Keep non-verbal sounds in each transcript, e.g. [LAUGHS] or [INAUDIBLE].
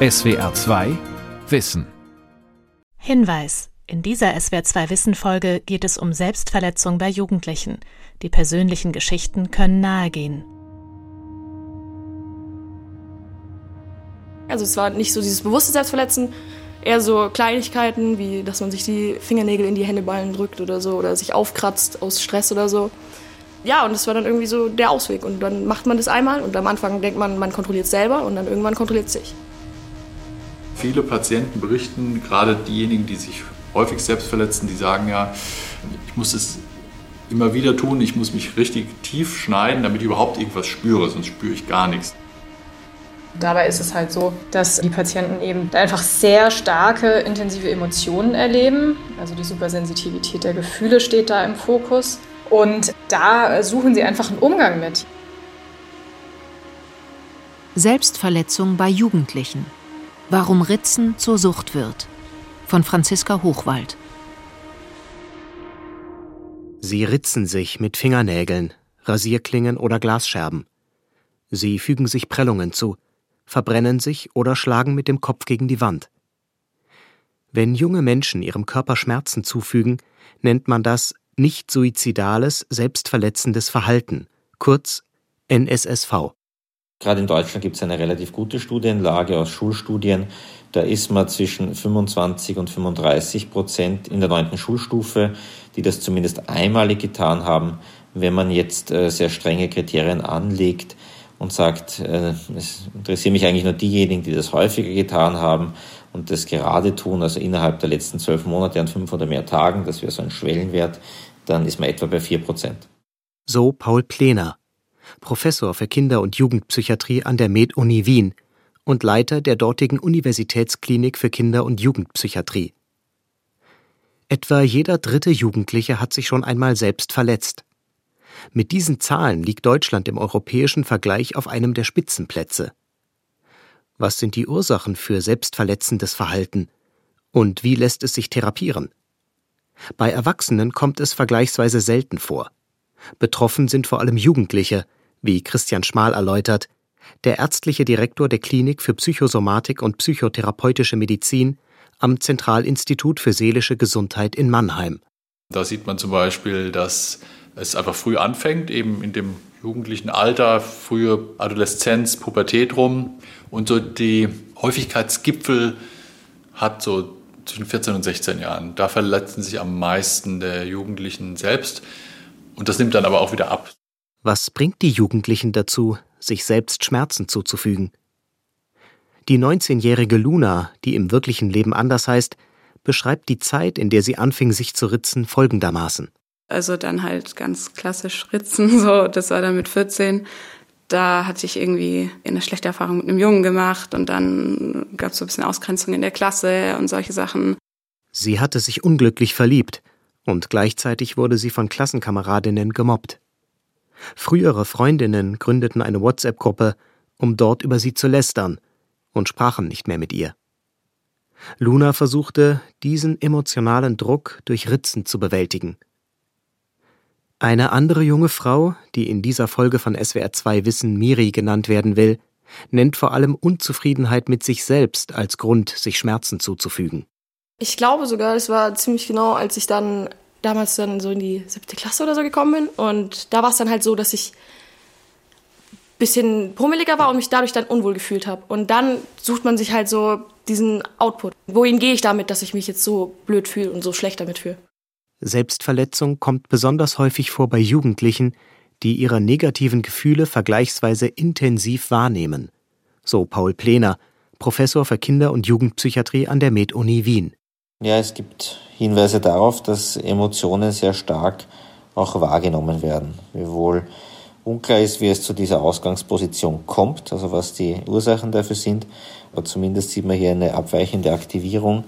SWR 2 Wissen. Hinweis. In dieser SWR 2 Wissen Folge geht es um Selbstverletzung bei Jugendlichen. Die persönlichen Geschichten können nahegehen. Also es war nicht so dieses bewusste Selbstverletzen, eher so Kleinigkeiten, wie dass man sich die Fingernägel in die Händeballen drückt oder so oder sich aufkratzt aus Stress oder so. Ja, und das war dann irgendwie so der Ausweg. Und dann macht man das einmal und am Anfang denkt man, man kontrolliert es selber und dann irgendwann kontrolliert es sich. Viele Patienten berichten, gerade diejenigen, die sich häufig selbst verletzen, die sagen ja, ich muss es immer wieder tun, ich muss mich richtig tief schneiden, damit ich überhaupt irgendwas spüre, sonst spüre ich gar nichts. Dabei ist es halt so, dass die Patienten eben einfach sehr starke, intensive Emotionen erleben. Also die Supersensitivität der Gefühle steht da im Fokus. Und da suchen sie einfach einen Umgang mit. Selbstverletzung bei Jugendlichen. Warum Ritzen zur Sucht wird. Von Franziska Hochwald. Sie ritzen sich mit Fingernägeln, Rasierklingen oder Glasscherben. Sie fügen sich Prellungen zu, verbrennen sich oder schlagen mit dem Kopf gegen die Wand. Wenn junge Menschen ihrem Körper Schmerzen zufügen, nennt man das nicht suizidales, selbstverletzendes Verhalten, kurz NSSV. Gerade in Deutschland gibt es eine relativ gute Studienlage aus Schulstudien. Da ist man zwischen 25 und 35 Prozent in der neunten Schulstufe, die das zumindest einmalig getan haben. Wenn man jetzt äh, sehr strenge Kriterien anlegt und sagt, äh, es interessieren mich eigentlich nur diejenigen, die das häufiger getan haben und das gerade tun, also innerhalb der letzten zwölf Monate an fünf oder mehr Tagen, das wäre so ein Schwellenwert, dann ist man etwa bei vier Prozent. So Paul Plener, Professor für Kinder- und Jugendpsychiatrie an der Med-Uni Wien und Leiter der dortigen Universitätsklinik für Kinder- und Jugendpsychiatrie. Etwa jeder dritte Jugendliche hat sich schon einmal selbst verletzt. Mit diesen Zahlen liegt Deutschland im europäischen Vergleich auf einem der Spitzenplätze. Was sind die Ursachen für selbstverletzendes Verhalten? Und wie lässt es sich therapieren? Bei Erwachsenen kommt es vergleichsweise selten vor. Betroffen sind vor allem Jugendliche, wie Christian Schmal erläutert, der ärztliche Direktor der Klinik für Psychosomatik und psychotherapeutische Medizin am Zentralinstitut für seelische Gesundheit in Mannheim. Da sieht man zum Beispiel, dass es einfach früh anfängt, eben in dem jugendlichen Alter, frühe Adoleszenz, Pubertät rum. Und so die Häufigkeitsgipfel hat so zwischen 14 und 16 Jahren. Da verletzen sich am meisten der Jugendlichen selbst. Und das nimmt dann aber auch wieder ab. Was bringt die Jugendlichen dazu, sich selbst Schmerzen zuzufügen? Die 19-jährige Luna, die im wirklichen Leben anders heißt, beschreibt die Zeit, in der sie anfing, sich zu ritzen, folgendermaßen. Also dann halt ganz klassisch ritzen, [LAUGHS] so, das war dann mit 14. Da hatte ich irgendwie eine schlechte Erfahrung mit einem Jungen gemacht und dann gab es so ein bisschen Ausgrenzung in der Klasse und solche Sachen. Sie hatte sich unglücklich verliebt und gleichzeitig wurde sie von Klassenkameradinnen gemobbt. Frühere Freundinnen gründeten eine WhatsApp-Gruppe, um dort über sie zu lästern und sprachen nicht mehr mit ihr. Luna versuchte, diesen emotionalen Druck durch Ritzen zu bewältigen. Eine andere junge Frau, die in dieser Folge von SWR 2 Wissen Miri genannt werden will, nennt vor allem Unzufriedenheit mit sich selbst als Grund, sich Schmerzen zuzufügen. Ich glaube sogar, es war ziemlich genau, als ich dann damals dann so in die siebte Klasse oder so gekommen bin. Und da war es dann halt so, dass ich ein bisschen pummeliger war und mich dadurch dann unwohl gefühlt habe. Und dann sucht man sich halt so diesen Output. Wohin gehe ich damit, dass ich mich jetzt so blöd fühle und so schlecht damit fühle? Selbstverletzung kommt besonders häufig vor bei Jugendlichen, die ihre negativen Gefühle vergleichsweise intensiv wahrnehmen. So Paul Plener, Professor für Kinder- und Jugendpsychiatrie an der Med-Uni Wien. Ja, es gibt Hinweise darauf, dass Emotionen sehr stark auch wahrgenommen werden. Wiewohl unklar ist, wie es zu dieser Ausgangsposition kommt, also was die Ursachen dafür sind. Aber zumindest sieht man hier eine abweichende Aktivierung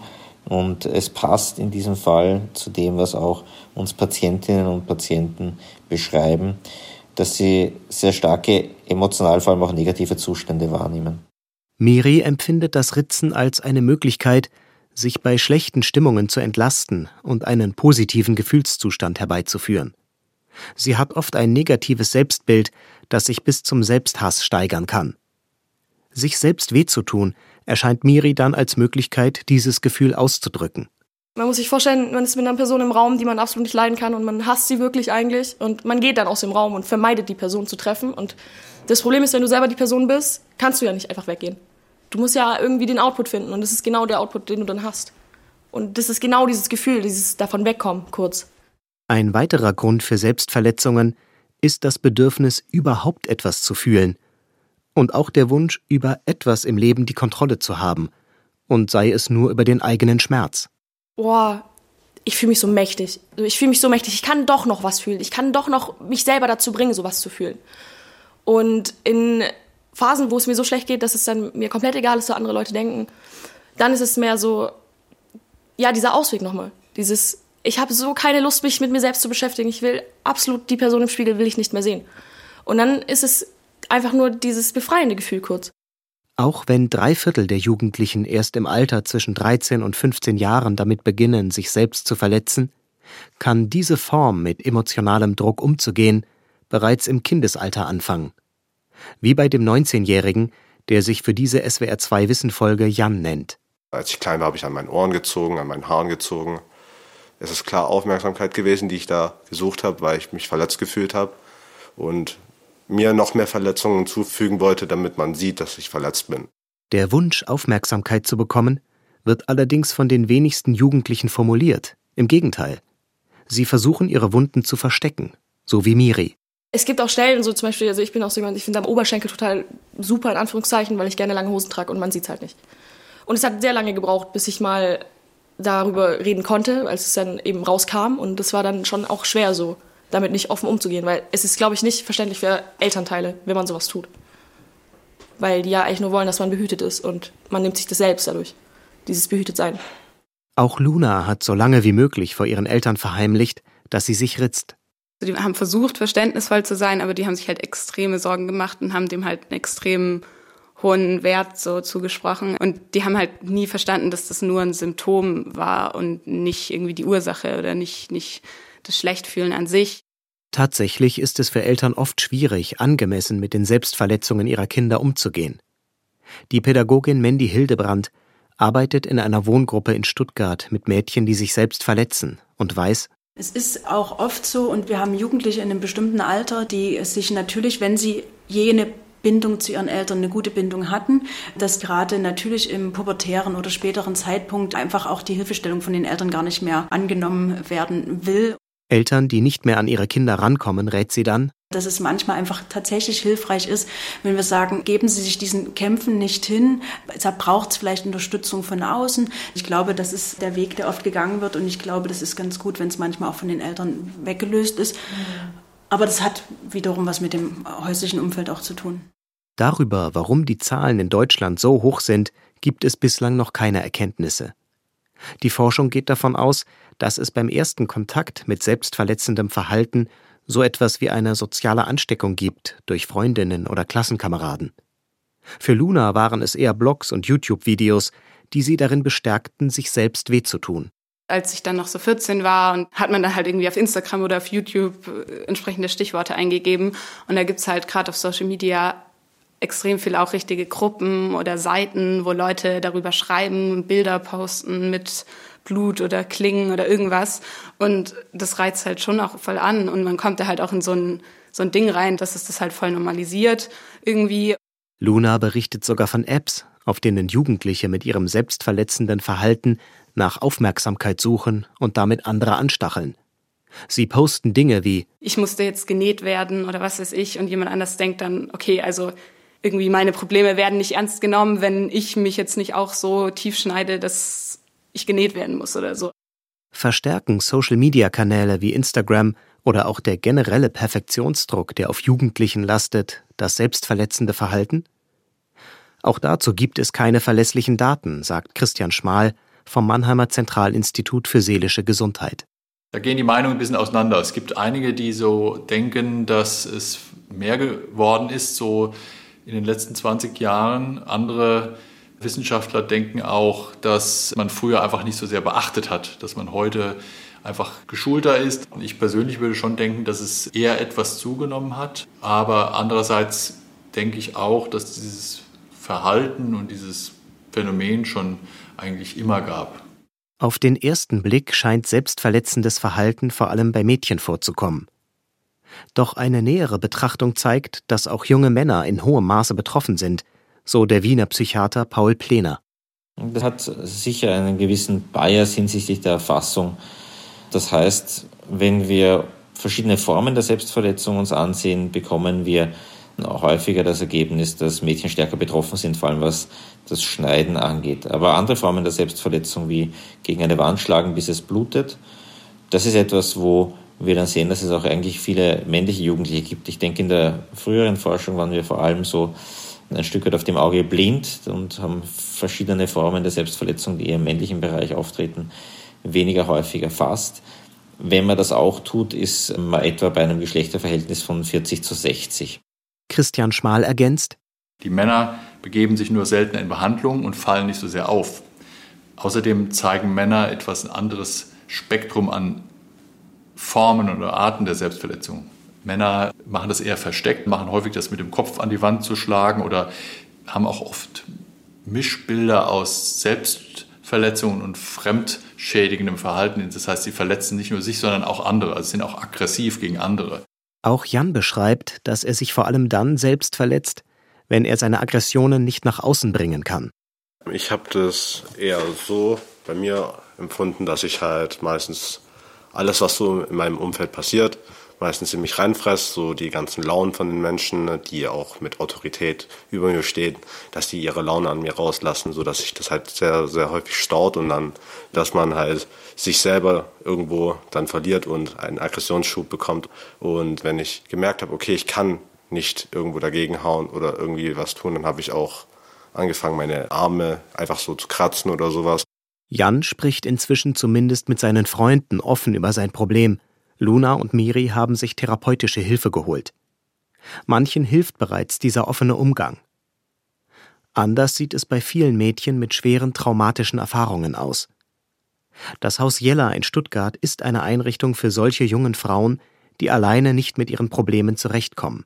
und es passt in diesem Fall zu dem, was auch uns Patientinnen und Patienten beschreiben, dass sie sehr starke, emotional vor allem auch negative Zustände wahrnehmen. Miri empfindet das Ritzen als eine Möglichkeit, sich bei schlechten Stimmungen zu entlasten und einen positiven Gefühlszustand herbeizuführen. Sie hat oft ein negatives Selbstbild, das sich bis zum Selbsthass steigern kann. Sich selbst weh zu tun, erscheint Miri dann als Möglichkeit, dieses Gefühl auszudrücken. Man muss sich vorstellen, man ist mit einer Person im Raum, die man absolut nicht leiden kann und man hasst sie wirklich eigentlich und man geht dann aus dem Raum und vermeidet die Person zu treffen und das Problem ist, wenn du selber die Person bist, kannst du ja nicht einfach weggehen. Du musst ja irgendwie den Output finden und das ist genau der Output, den du dann hast. Und das ist genau dieses Gefühl, dieses davon wegkommen, kurz. Ein weiterer Grund für Selbstverletzungen ist das Bedürfnis, überhaupt etwas zu fühlen. Und auch der Wunsch, über etwas im Leben die Kontrolle zu haben. Und sei es nur über den eigenen Schmerz. Boah, ich fühle mich so mächtig. Ich fühle mich so mächtig. Ich kann doch noch was fühlen. Ich kann doch noch mich selber dazu bringen, sowas zu fühlen. Und in Phasen, wo es mir so schlecht geht, dass es dann mir komplett egal ist, was andere Leute denken, dann ist es mehr so, ja, dieser Ausweg nochmal. Dieses, ich habe so keine Lust, mich mit mir selbst zu beschäftigen. Ich will absolut die Person im Spiegel will ich nicht mehr sehen. Und dann ist es einfach nur dieses befreiende Gefühl kurz. Auch wenn drei Viertel der Jugendlichen erst im Alter zwischen 13 und 15 Jahren damit beginnen, sich selbst zu verletzen, kann diese Form, mit emotionalem Druck umzugehen, bereits im Kindesalter anfangen. Wie bei dem 19-Jährigen, der sich für diese SWR2-Wissenfolge Jan nennt. Als ich klein war, habe ich an meinen Ohren gezogen, an meinen Haaren gezogen. Es ist klar Aufmerksamkeit gewesen, die ich da gesucht habe, weil ich mich verletzt gefühlt habe und mir noch mehr Verletzungen zufügen wollte, damit man sieht, dass ich verletzt bin. Der Wunsch, Aufmerksamkeit zu bekommen, wird allerdings von den wenigsten Jugendlichen formuliert. Im Gegenteil. Sie versuchen ihre Wunden zu verstecken, so wie Miri. Es gibt auch Stellen, so zum Beispiel, also ich bin auch so jemand, ich finde am Oberschenkel total super, in Anführungszeichen, weil ich gerne lange Hosen trage und man sieht es halt nicht. Und es hat sehr lange gebraucht, bis ich mal darüber reden konnte, als es dann eben rauskam. Und das war dann schon auch schwer so, damit nicht offen umzugehen, weil es ist, glaube ich, nicht verständlich für Elternteile, wenn man sowas tut. Weil die ja eigentlich nur wollen, dass man behütet ist und man nimmt sich das selbst dadurch, dieses behütet sein. Auch Luna hat so lange wie möglich vor ihren Eltern verheimlicht, dass sie sich ritzt. Die haben versucht, verständnisvoll zu sein, aber die haben sich halt extreme Sorgen gemacht und haben dem halt einen extremen hohen Wert so zugesprochen. Und die haben halt nie verstanden, dass das nur ein Symptom war und nicht irgendwie die Ursache oder nicht, nicht das Schlechtfühlen an sich. Tatsächlich ist es für Eltern oft schwierig, angemessen mit den Selbstverletzungen ihrer Kinder umzugehen. Die Pädagogin Mandy Hildebrand arbeitet in einer Wohngruppe in Stuttgart mit Mädchen, die sich selbst verletzen und weiß, es ist auch oft so, und wir haben Jugendliche in einem bestimmten Alter, die sich natürlich, wenn sie jene Bindung zu ihren Eltern, eine gute Bindung hatten, dass gerade natürlich im pubertären oder späteren Zeitpunkt einfach auch die Hilfestellung von den Eltern gar nicht mehr angenommen werden will. Eltern, die nicht mehr an ihre Kinder rankommen, rät sie dann, dass es manchmal einfach tatsächlich hilfreich ist, wenn wir sagen, geben Sie sich diesen Kämpfen nicht hin. Da braucht es vielleicht Unterstützung von außen. Ich glaube, das ist der Weg, der oft gegangen wird. Und ich glaube, das ist ganz gut, wenn es manchmal auch von den Eltern weggelöst ist. Aber das hat wiederum was mit dem häuslichen Umfeld auch zu tun. Darüber, warum die Zahlen in Deutschland so hoch sind, gibt es bislang noch keine Erkenntnisse. Die Forschung geht davon aus, dass es beim ersten Kontakt mit selbstverletzendem Verhalten so etwas wie eine soziale Ansteckung gibt durch Freundinnen oder Klassenkameraden. Für Luna waren es eher Blogs und YouTube-Videos, die sie darin bestärkten, sich selbst weh zu tun. Als ich dann noch so 14 war, und hat man dann halt irgendwie auf Instagram oder auf YouTube äh, entsprechende Stichworte eingegeben. Und da gibt's halt gerade auf Social Media extrem viel auch richtige Gruppen oder Seiten, wo Leute darüber schreiben, Bilder posten mit Blut oder Klingen oder irgendwas. Und das reizt halt schon auch voll an. Und man kommt da halt auch in so ein, so ein Ding rein, dass es das halt voll normalisiert irgendwie. Luna berichtet sogar von Apps, auf denen Jugendliche mit ihrem selbstverletzenden Verhalten nach Aufmerksamkeit suchen und damit andere anstacheln. Sie posten Dinge wie Ich musste jetzt genäht werden oder was weiß ich und jemand anders denkt dann, okay, also irgendwie meine Probleme werden nicht ernst genommen, wenn ich mich jetzt nicht auch so tief schneide, dass ich genäht werden muss oder so. Verstärken Social-Media-Kanäle wie Instagram oder auch der generelle Perfektionsdruck, der auf Jugendlichen lastet, das selbstverletzende Verhalten? Auch dazu gibt es keine verlässlichen Daten, sagt Christian Schmal vom Mannheimer Zentralinstitut für seelische Gesundheit. Da gehen die Meinungen ein bisschen auseinander. Es gibt einige, die so denken, dass es mehr geworden ist, so in den letzten 20 Jahren. Andere Wissenschaftler denken auch, dass man früher einfach nicht so sehr beachtet hat, dass man heute einfach geschulter ist. Und ich persönlich würde schon denken, dass es eher etwas zugenommen hat. Aber andererseits denke ich auch, dass dieses Verhalten und dieses Phänomen schon eigentlich immer gab. Auf den ersten Blick scheint selbstverletzendes Verhalten vor allem bei Mädchen vorzukommen. Doch eine nähere Betrachtung zeigt, dass auch junge Männer in hohem Maße betroffen sind, so der Wiener Psychiater Paul Plener. Das hat sicher einen gewissen Bias hinsichtlich der Erfassung. Das heißt, wenn wir verschiedene Formen der Selbstverletzung uns ansehen, bekommen wir häufiger das Ergebnis, dass Mädchen stärker betroffen sind, vor allem was das Schneiden angeht. Aber andere Formen der Selbstverletzung wie gegen eine Wand schlagen, bis es blutet, das ist etwas, wo wir dann sehen, dass es auch eigentlich viele männliche Jugendliche gibt. Ich denke, in der früheren Forschung waren wir vor allem so ein Stück weit auf dem Auge blind und haben verschiedene Formen der Selbstverletzung, die eher im männlichen Bereich auftreten, weniger häufig erfasst. Wenn man das auch tut, ist man etwa bei einem Geschlechterverhältnis von 40 zu 60. Christian Schmal ergänzt. Die Männer begeben sich nur selten in Behandlung und fallen nicht so sehr auf. Außerdem zeigen Männer etwas anderes Spektrum an Formen oder Arten der Selbstverletzung. Männer machen das eher versteckt, machen häufig das mit dem Kopf an die Wand zu schlagen oder haben auch oft Mischbilder aus Selbstverletzungen und fremdschädigendem Verhalten. Das heißt, sie verletzen nicht nur sich, sondern auch andere, also sind auch aggressiv gegen andere. Auch Jan beschreibt, dass er sich vor allem dann selbst verletzt, wenn er seine Aggressionen nicht nach außen bringen kann. Ich habe das eher so bei mir empfunden, dass ich halt meistens alles, was so in meinem Umfeld passiert, meistens in mich reinfresse, so die ganzen Launen von den Menschen, die auch mit Autorität über mir stehen, dass die ihre Laune an mir rauslassen, so dass sich das halt sehr, sehr häufig staut und dann, dass man halt sich selber irgendwo dann verliert und einen Aggressionsschub bekommt. Und wenn ich gemerkt habe, okay, ich kann nicht irgendwo dagegen hauen oder irgendwie was tun, dann habe ich auch angefangen, meine Arme einfach so zu kratzen oder sowas. Jan spricht inzwischen zumindest mit seinen Freunden offen über sein Problem. Luna und Miri haben sich therapeutische Hilfe geholt. Manchen hilft bereits dieser offene Umgang. Anders sieht es bei vielen Mädchen mit schweren traumatischen Erfahrungen aus. Das Haus Jella in Stuttgart ist eine Einrichtung für solche jungen Frauen, die alleine nicht mit ihren Problemen zurechtkommen.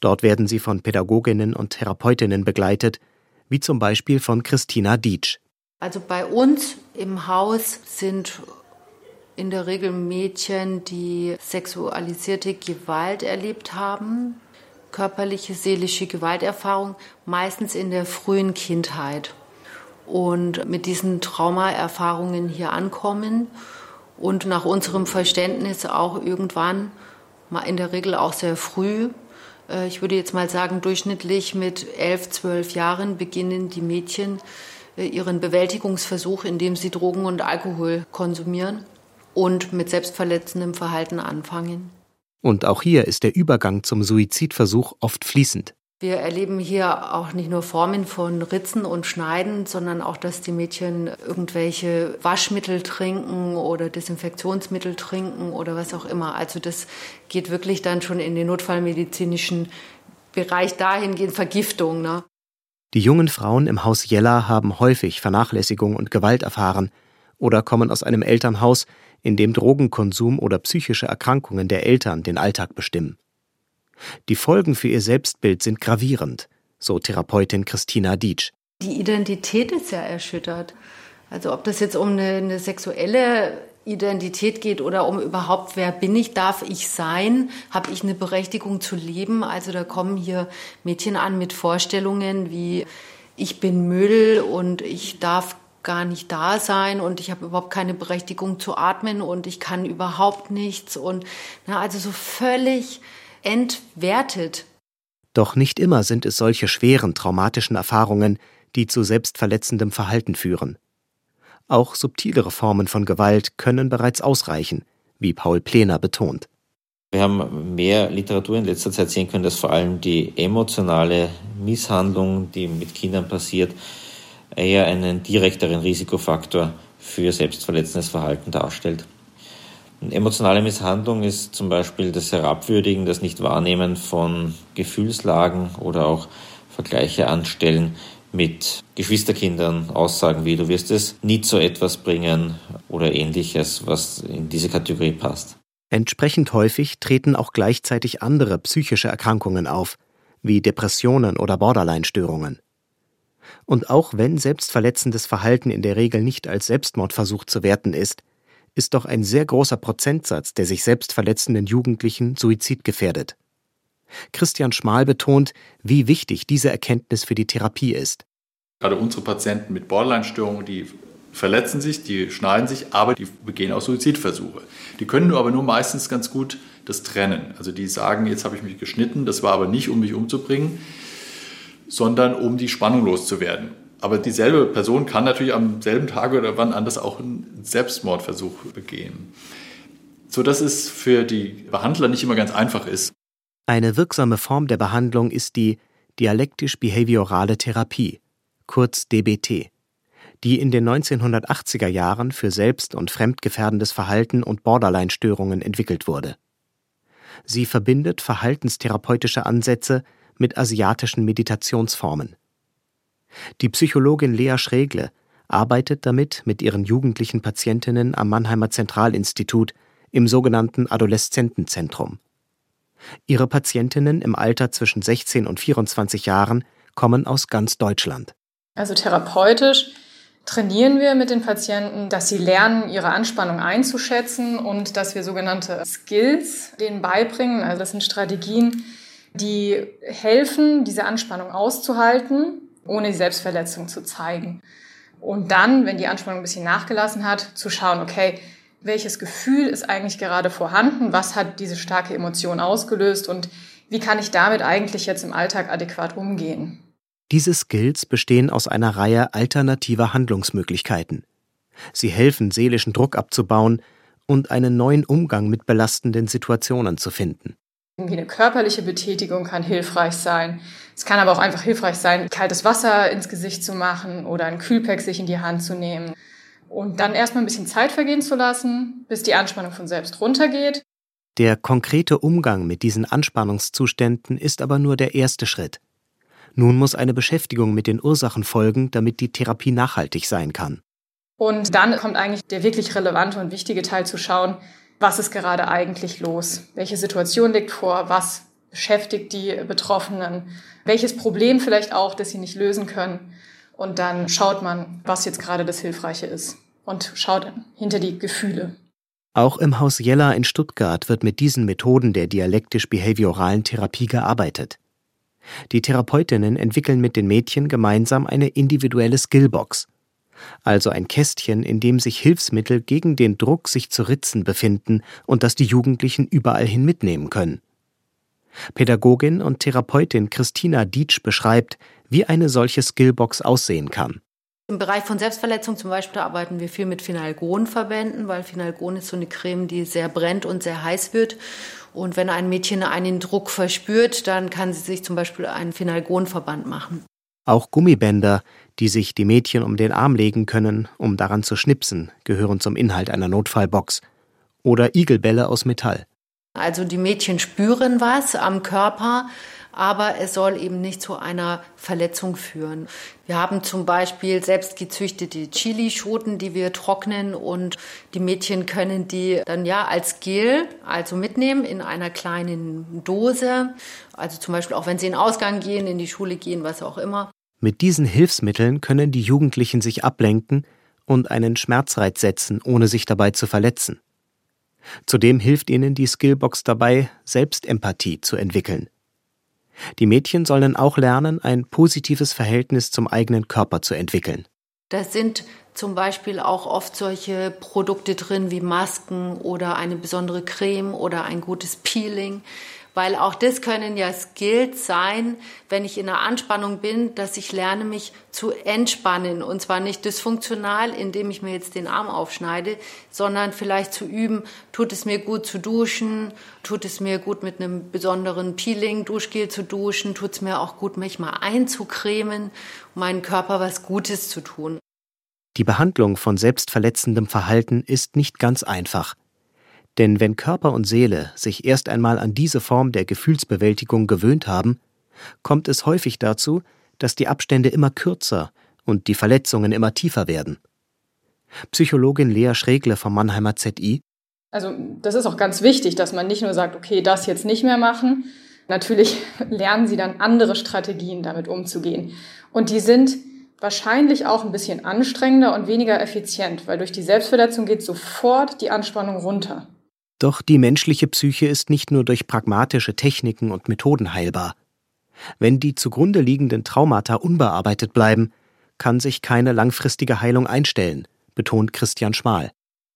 Dort werden sie von Pädagoginnen und Therapeutinnen begleitet, wie zum Beispiel von Christina Dietsch. Also bei uns im Haus sind in der Regel Mädchen, die sexualisierte Gewalt erlebt haben, körperliche, seelische Gewalterfahrung, meistens in der frühen Kindheit. Und mit diesen Traumaerfahrungen hier ankommen und nach unserem Verständnis auch irgendwann, in der Regel auch sehr früh, äh, ich würde jetzt mal sagen, durchschnittlich mit elf, zwölf Jahren beginnen die Mädchen äh, ihren Bewältigungsversuch, indem sie Drogen und Alkohol konsumieren und mit selbstverletzendem Verhalten anfangen. Und auch hier ist der Übergang zum Suizidversuch oft fließend. Wir erleben hier auch nicht nur Formen von Ritzen und Schneiden, sondern auch, dass die Mädchen irgendwelche Waschmittel trinken oder Desinfektionsmittel trinken oder was auch immer. Also das geht wirklich dann schon in den notfallmedizinischen Bereich dahingehend Vergiftung. Ne? Die jungen Frauen im Haus Jella haben häufig Vernachlässigung und Gewalt erfahren oder kommen aus einem Elternhaus, in dem Drogenkonsum oder psychische Erkrankungen der Eltern den Alltag bestimmen. Die Folgen für ihr Selbstbild sind gravierend, so Therapeutin Christina Dietsch. Die Identität ist ja erschüttert. Also ob das jetzt um eine, eine sexuelle Identität geht oder um überhaupt, wer bin ich, darf ich sein, habe ich eine Berechtigung zu leben. Also da kommen hier Mädchen an mit Vorstellungen wie ich bin Müll und ich darf gar nicht da sein und ich habe überhaupt keine Berechtigung zu atmen und ich kann überhaupt nichts und na, also so völlig entwertet. Doch nicht immer sind es solche schweren traumatischen Erfahrungen, die zu selbstverletzendem Verhalten führen. Auch subtilere Formen von Gewalt können bereits ausreichen, wie Paul Plener betont. Wir haben mehr Literatur in letzter Zeit sehen können, dass vor allem die emotionale Misshandlung, die mit Kindern passiert, eher einen direkteren Risikofaktor für selbstverletzendes Verhalten darstellt. Emotionale Misshandlung ist zum Beispiel das Herabwürdigen, das Nicht-Wahrnehmen von Gefühlslagen oder auch Vergleiche anstellen mit Geschwisterkindern, Aussagen wie du wirst es nie zu etwas bringen oder ähnliches, was in diese Kategorie passt. Entsprechend häufig treten auch gleichzeitig andere psychische Erkrankungen auf, wie Depressionen oder Borderline-Störungen. Und auch wenn selbstverletzendes Verhalten in der Regel nicht als Selbstmordversuch zu werten ist, ist doch ein sehr großer Prozentsatz der sich selbst verletzenden Jugendlichen suizidgefährdet. Christian Schmal betont, wie wichtig diese Erkenntnis für die Therapie ist. Gerade unsere Patienten mit Borderline-Störungen, die verletzen sich, die schneiden sich, aber die begehen auch Suizidversuche. Die können aber nur meistens ganz gut das trennen. Also die sagen, jetzt habe ich mich geschnitten, das war aber nicht, um mich umzubringen, sondern um die Spannung loszuwerden. Aber dieselbe Person kann natürlich am selben Tag oder wann anders auch einen Selbstmordversuch begehen. So dass es für die Behandler nicht immer ganz einfach ist. Eine wirksame Form der Behandlung ist die dialektisch-behaviorale Therapie, kurz DBT, die in den 1980er Jahren für selbst- und fremdgefährdendes Verhalten und Borderline-Störungen entwickelt wurde. Sie verbindet verhaltenstherapeutische Ansätze mit asiatischen Meditationsformen. Die Psychologin Lea Schregle arbeitet damit mit ihren jugendlichen Patientinnen am Mannheimer Zentralinstitut im sogenannten Adoleszentenzentrum. Ihre Patientinnen im Alter zwischen 16 und 24 Jahren kommen aus ganz Deutschland. Also therapeutisch trainieren wir mit den Patienten, dass sie lernen, ihre Anspannung einzuschätzen und dass wir sogenannte Skills denen beibringen. Also das sind Strategien, die helfen, diese Anspannung auszuhalten, ohne die Selbstverletzung zu zeigen. Und dann, wenn die Anspannung ein bisschen nachgelassen hat, zu schauen, okay, welches Gefühl ist eigentlich gerade vorhanden, was hat diese starke Emotion ausgelöst und wie kann ich damit eigentlich jetzt im Alltag adäquat umgehen. Diese Skills bestehen aus einer Reihe alternativer Handlungsmöglichkeiten. Sie helfen, seelischen Druck abzubauen und einen neuen Umgang mit belastenden Situationen zu finden. Irgendwie eine körperliche Betätigung kann hilfreich sein. Es kann aber auch einfach hilfreich sein, kaltes Wasser ins Gesicht zu machen oder ein Kühlpack sich in die Hand zu nehmen. Und dann erstmal ein bisschen Zeit vergehen zu lassen, bis die Anspannung von selbst runtergeht. Der konkrete Umgang mit diesen Anspannungszuständen ist aber nur der erste Schritt. Nun muss eine Beschäftigung mit den Ursachen folgen, damit die Therapie nachhaltig sein kann. Und dann kommt eigentlich der wirklich relevante und wichtige Teil zu schauen, was ist gerade eigentlich los? Welche Situation liegt vor? Was beschäftigt die Betroffenen? Welches Problem vielleicht auch, das sie nicht lösen können? Und dann schaut man, was jetzt gerade das Hilfreiche ist und schaut hinter die Gefühle. Auch im Haus Jella in Stuttgart wird mit diesen Methoden der dialektisch-behavioralen Therapie gearbeitet. Die Therapeutinnen entwickeln mit den Mädchen gemeinsam eine individuelle Skillbox, also ein Kästchen, in dem sich Hilfsmittel gegen den Druck, sich zu ritzen, befinden und das die Jugendlichen überall hin mitnehmen können. Pädagogin und Therapeutin Christina Dietsch beschreibt, wie eine solche Skillbox aussehen kann. Im Bereich von Selbstverletzung zum Beispiel arbeiten wir viel mit Phenalgonverbänden, weil Phenalgon ist so eine Creme, die sehr brennt und sehr heiß wird. Und wenn ein Mädchen einen Druck verspürt, dann kann sie sich zum Beispiel einen Phenalgonverband machen. Auch Gummibänder, die sich die Mädchen um den Arm legen können, um daran zu schnipsen, gehören zum Inhalt einer Notfallbox. Oder Igelbälle aus Metall. Also die Mädchen spüren was am Körper, aber es soll eben nicht zu einer Verletzung führen. Wir haben zum Beispiel selbst gezüchtete Chilischoten, die wir trocknen und die Mädchen können die dann ja als Gel, also mitnehmen in einer kleinen Dose. Also zum Beispiel auch wenn sie in den Ausgang gehen, in die Schule gehen, was auch immer. Mit diesen Hilfsmitteln können die Jugendlichen sich ablenken und einen Schmerzreiz setzen, ohne sich dabei zu verletzen. Zudem hilft ihnen die Skillbox dabei, Selbstempathie zu entwickeln. Die Mädchen sollen auch lernen, ein positives Verhältnis zum eigenen Körper zu entwickeln. Da sind zum Beispiel auch oft solche Produkte drin wie Masken oder eine besondere Creme oder ein gutes Peeling, weil auch das können ja Skills sein, wenn ich in einer Anspannung bin, dass ich lerne, mich zu entspannen und zwar nicht dysfunktional, indem ich mir jetzt den Arm aufschneide, sondern vielleicht zu üben, tut es mir gut zu duschen, tut es mir gut mit einem besonderen Peeling, Duschgel zu duschen, tut es mir auch gut, mich mal einzucremen, um meinem Körper was Gutes zu tun. Die Behandlung von selbstverletzendem Verhalten ist nicht ganz einfach. Denn wenn Körper und Seele sich erst einmal an diese Form der Gefühlsbewältigung gewöhnt haben, kommt es häufig dazu, dass die Abstände immer kürzer und die Verletzungen immer tiefer werden. Psychologin Lea Schregle vom Mannheimer ZI also das ist auch ganz wichtig, dass man nicht nur sagt, okay, das jetzt nicht mehr machen. Natürlich [LAUGHS] lernen sie dann andere Strategien, damit umzugehen. Und die sind wahrscheinlich auch ein bisschen anstrengender und weniger effizient, weil durch die Selbstverletzung geht sofort die Anspannung runter. Doch die menschliche Psyche ist nicht nur durch pragmatische Techniken und Methoden heilbar. Wenn die zugrunde liegenden Traumata unbearbeitet bleiben, kann sich keine langfristige Heilung einstellen, betont Christian Schmal.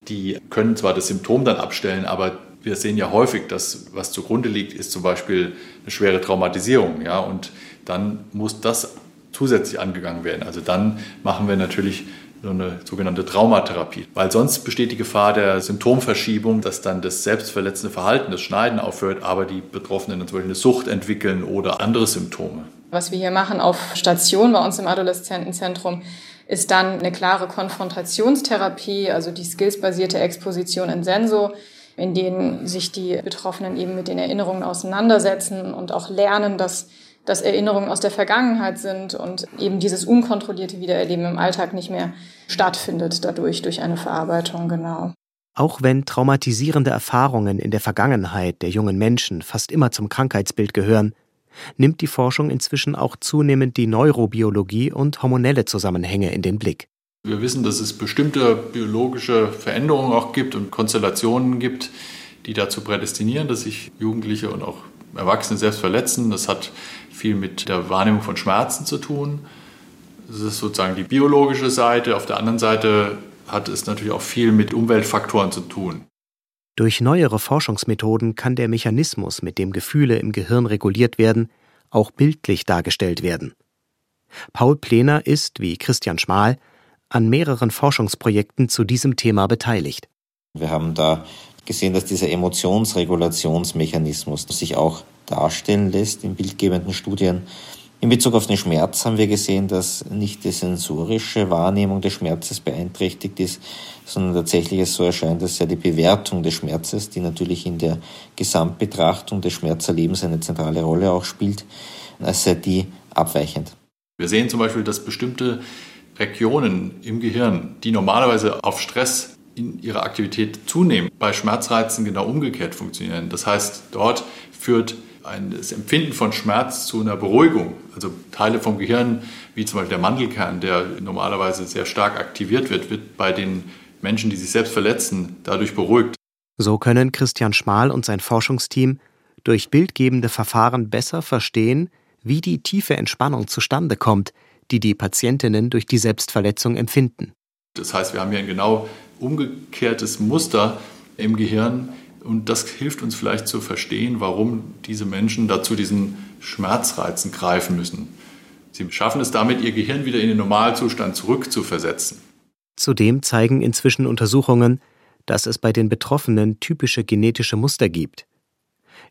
Die können zwar das Symptom dann abstellen, aber wir sehen ja häufig, dass was zugrunde liegt, ist zum Beispiel eine schwere Traumatisierung. Ja, und dann muss das zusätzlich angegangen werden. Also dann machen wir natürlich so eine sogenannte Traumatherapie. Weil sonst besteht die Gefahr der Symptomverschiebung, dass dann das selbstverletzende Verhalten, das Schneiden aufhört, aber die Betroffenen Beispiel eine Sucht entwickeln oder andere Symptome. Was wir hier machen auf Station bei uns im Adoleszentenzentrum, ist dann eine klare Konfrontationstherapie, also die skillsbasierte Exposition in Senso, in denen sich die Betroffenen eben mit den Erinnerungen auseinandersetzen und auch lernen, dass dass Erinnerungen aus der Vergangenheit sind und eben dieses unkontrollierte Wiedererleben im Alltag nicht mehr stattfindet dadurch, durch eine Verarbeitung, genau. Auch wenn traumatisierende Erfahrungen in der Vergangenheit der jungen Menschen fast immer zum Krankheitsbild gehören, nimmt die Forschung inzwischen auch zunehmend die Neurobiologie und hormonelle Zusammenhänge in den Blick. Wir wissen, dass es bestimmte biologische Veränderungen auch gibt und Konstellationen gibt, die dazu prädestinieren, dass sich Jugendliche und auch Erwachsene selbst verletzen. Das hat viel mit der Wahrnehmung von Schmerzen zu tun. Das ist sozusagen die biologische Seite. Auf der anderen Seite hat es natürlich auch viel mit Umweltfaktoren zu tun. Durch neuere Forschungsmethoden kann der Mechanismus, mit dem Gefühle im Gehirn reguliert werden, auch bildlich dargestellt werden. Paul Plener ist, wie Christian Schmal, an mehreren Forschungsprojekten zu diesem Thema beteiligt. Wir haben da gesehen, dass dieser Emotionsregulationsmechanismus sich auch darstellen lässt in bildgebenden Studien. In Bezug auf den Schmerz haben wir gesehen, dass nicht die sensorische Wahrnehmung des Schmerzes beeinträchtigt ist, sondern tatsächlich es so erscheint, dass ja die Bewertung des Schmerzes, die natürlich in der Gesamtbetrachtung des Schmerzerlebens eine zentrale Rolle auch spielt, als sei die abweichend. Wir sehen zum Beispiel, dass bestimmte Regionen im Gehirn, die normalerweise auf Stress in ihrer Aktivität zunehmen, bei Schmerzreizen genau umgekehrt funktionieren. Das heißt, dort führt ein, das Empfinden von Schmerz zu einer Beruhigung. Also Teile vom Gehirn, wie zum Beispiel der Mandelkern, der normalerweise sehr stark aktiviert wird, wird bei den Menschen, die sich selbst verletzen, dadurch beruhigt. So können Christian Schmal und sein Forschungsteam durch bildgebende Verfahren besser verstehen, wie die tiefe Entspannung zustande kommt, die die Patientinnen durch die Selbstverletzung empfinden. Das heißt, wir haben hier ein genau umgekehrtes Muster im Gehirn, und das hilft uns vielleicht zu verstehen, warum diese Menschen dazu diesen Schmerzreizen greifen müssen. Sie schaffen es damit, ihr Gehirn wieder in den Normalzustand zurückzuversetzen. Zudem zeigen inzwischen Untersuchungen, dass es bei den Betroffenen typische genetische Muster gibt.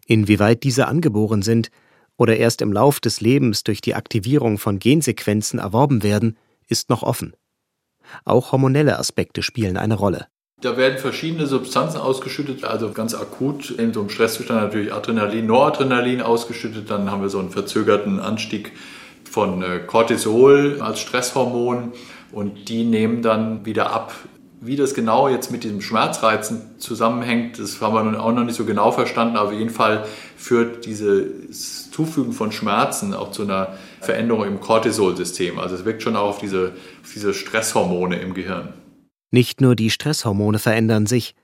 Inwieweit diese angeboren sind oder erst im Lauf des Lebens durch die Aktivierung von Gensequenzen erworben werden, ist noch offen. Auch hormonelle Aspekte spielen eine Rolle. Da werden verschiedene Substanzen ausgeschüttet, also ganz akut in so einem Stresszustand natürlich Adrenalin, Noradrenalin ausgeschüttet. Dann haben wir so einen verzögerten Anstieg von äh, Cortisol als Stresshormon und die nehmen dann wieder ab. Wie das genau jetzt mit diesem Schmerzreizen zusammenhängt, das haben wir auch noch nicht so genau verstanden, aber auf jeden Fall führt dieses Zufügen von Schmerzen auch zu einer Veränderung im Cortisol-System. Also es wirkt schon auch auf diese, diese Stresshormone im Gehirn. Nicht nur die Stresshormone verändern sich,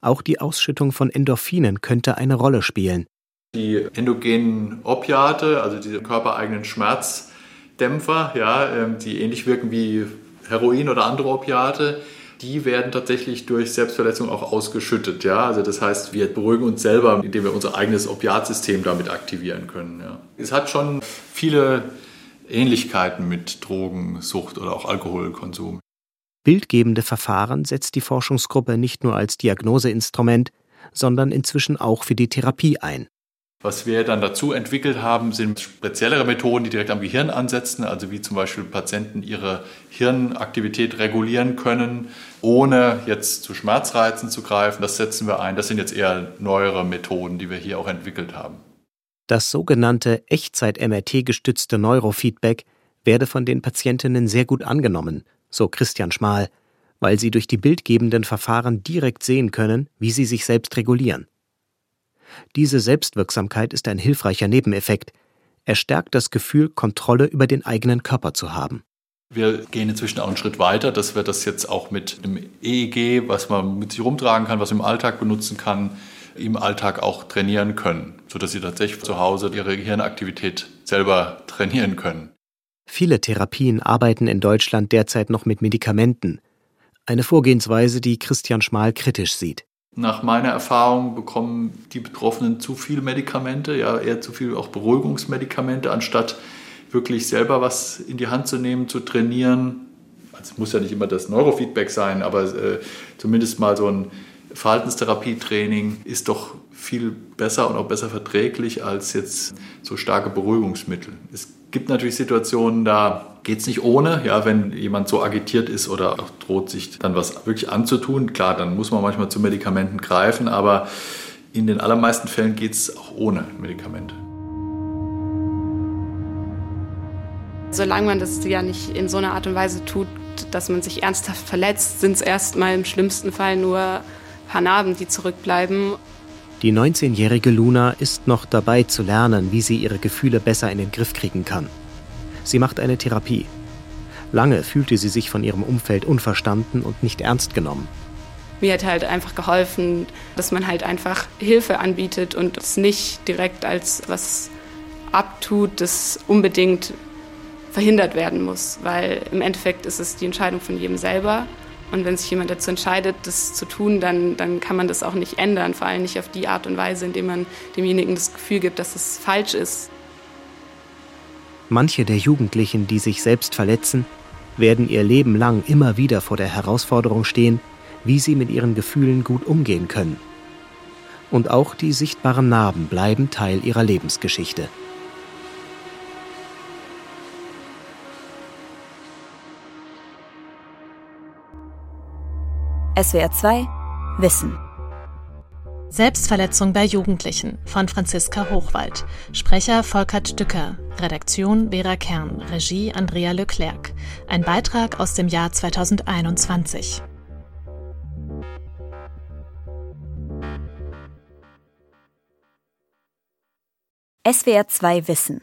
auch die Ausschüttung von Endorphinen könnte eine Rolle spielen. Die endogenen Opiate, also diese körpereigenen Schmerzdämpfer, ja, ähm, die ähnlich wirken wie Heroin oder andere Opiate, die werden tatsächlich durch Selbstverletzung auch ausgeschüttet. Ja? Also das heißt, wir beruhigen uns selber, indem wir unser eigenes Opiatsystem damit aktivieren können. Ja? Es hat schon viele Ähnlichkeiten mit Drogensucht oder auch Alkoholkonsum. Bildgebende Verfahren setzt die Forschungsgruppe nicht nur als Diagnoseinstrument, sondern inzwischen auch für die Therapie ein. Was wir dann dazu entwickelt haben, sind speziellere Methoden, die direkt am Gehirn ansetzen, also wie zum Beispiel Patienten ihre Hirnaktivität regulieren können, ohne jetzt zu Schmerzreizen zu greifen. Das setzen wir ein. Das sind jetzt eher neuere Methoden, die wir hier auch entwickelt haben. Das sogenannte Echtzeit-MRT-gestützte Neurofeedback werde von den Patientinnen sehr gut angenommen so Christian Schmal, weil sie durch die bildgebenden Verfahren direkt sehen können, wie sie sich selbst regulieren. Diese Selbstwirksamkeit ist ein hilfreicher Nebeneffekt. Er stärkt das Gefühl, Kontrolle über den eigenen Körper zu haben. Wir gehen inzwischen auch einen Schritt weiter, dass wir das jetzt auch mit einem EEG, was man mit sich rumtragen kann, was man im Alltag benutzen kann, im Alltag auch trainieren können, sodass sie tatsächlich zu Hause ihre Gehirnaktivität selber trainieren können. Viele Therapien arbeiten in Deutschland derzeit noch mit Medikamenten. Eine Vorgehensweise, die Christian Schmal kritisch sieht. Nach meiner Erfahrung bekommen die Betroffenen zu viel Medikamente, ja eher zu viel auch Beruhigungsmedikamente, anstatt wirklich selber was in die Hand zu nehmen, zu trainieren. Also es muss ja nicht immer das Neurofeedback sein, aber äh, zumindest mal so ein Verhaltenstherapietraining ist doch viel besser und auch besser verträglich als jetzt so starke Beruhigungsmittel. Es gibt natürlich Situationen, da geht es nicht ohne, ja, wenn jemand so agitiert ist oder droht, sich dann was wirklich anzutun. Klar, dann muss man manchmal zu Medikamenten greifen, aber in den allermeisten Fällen geht es auch ohne Medikamente. Solange man das ja nicht in so einer Art und Weise tut, dass man sich ernsthaft verletzt, sind es erstmal im schlimmsten Fall nur ein paar Narben, die zurückbleiben. Die 19-jährige Luna ist noch dabei zu lernen, wie sie ihre Gefühle besser in den Griff kriegen kann. Sie macht eine Therapie. Lange fühlte sie sich von ihrem Umfeld unverstanden und nicht ernst genommen. Mir hat halt einfach geholfen, dass man halt einfach Hilfe anbietet und es nicht direkt als was abtut, das unbedingt verhindert werden muss, weil im Endeffekt ist es die Entscheidung von jedem selber. Und wenn sich jemand dazu entscheidet, das zu tun, dann, dann kann man das auch nicht ändern, vor allem nicht auf die Art und Weise, indem man demjenigen das Gefühl gibt, dass es falsch ist. Manche der Jugendlichen, die sich selbst verletzen, werden ihr Leben lang immer wieder vor der Herausforderung stehen, wie sie mit ihren Gefühlen gut umgehen können. Und auch die sichtbaren Narben bleiben Teil ihrer Lebensgeschichte. SWR 2 Wissen. Selbstverletzung bei Jugendlichen von Franziska Hochwald. Sprecher Volkert Dücker. Redaktion Vera Kern. Regie Andrea Leclerc. Ein Beitrag aus dem Jahr 2021. SWR 2 Wissen.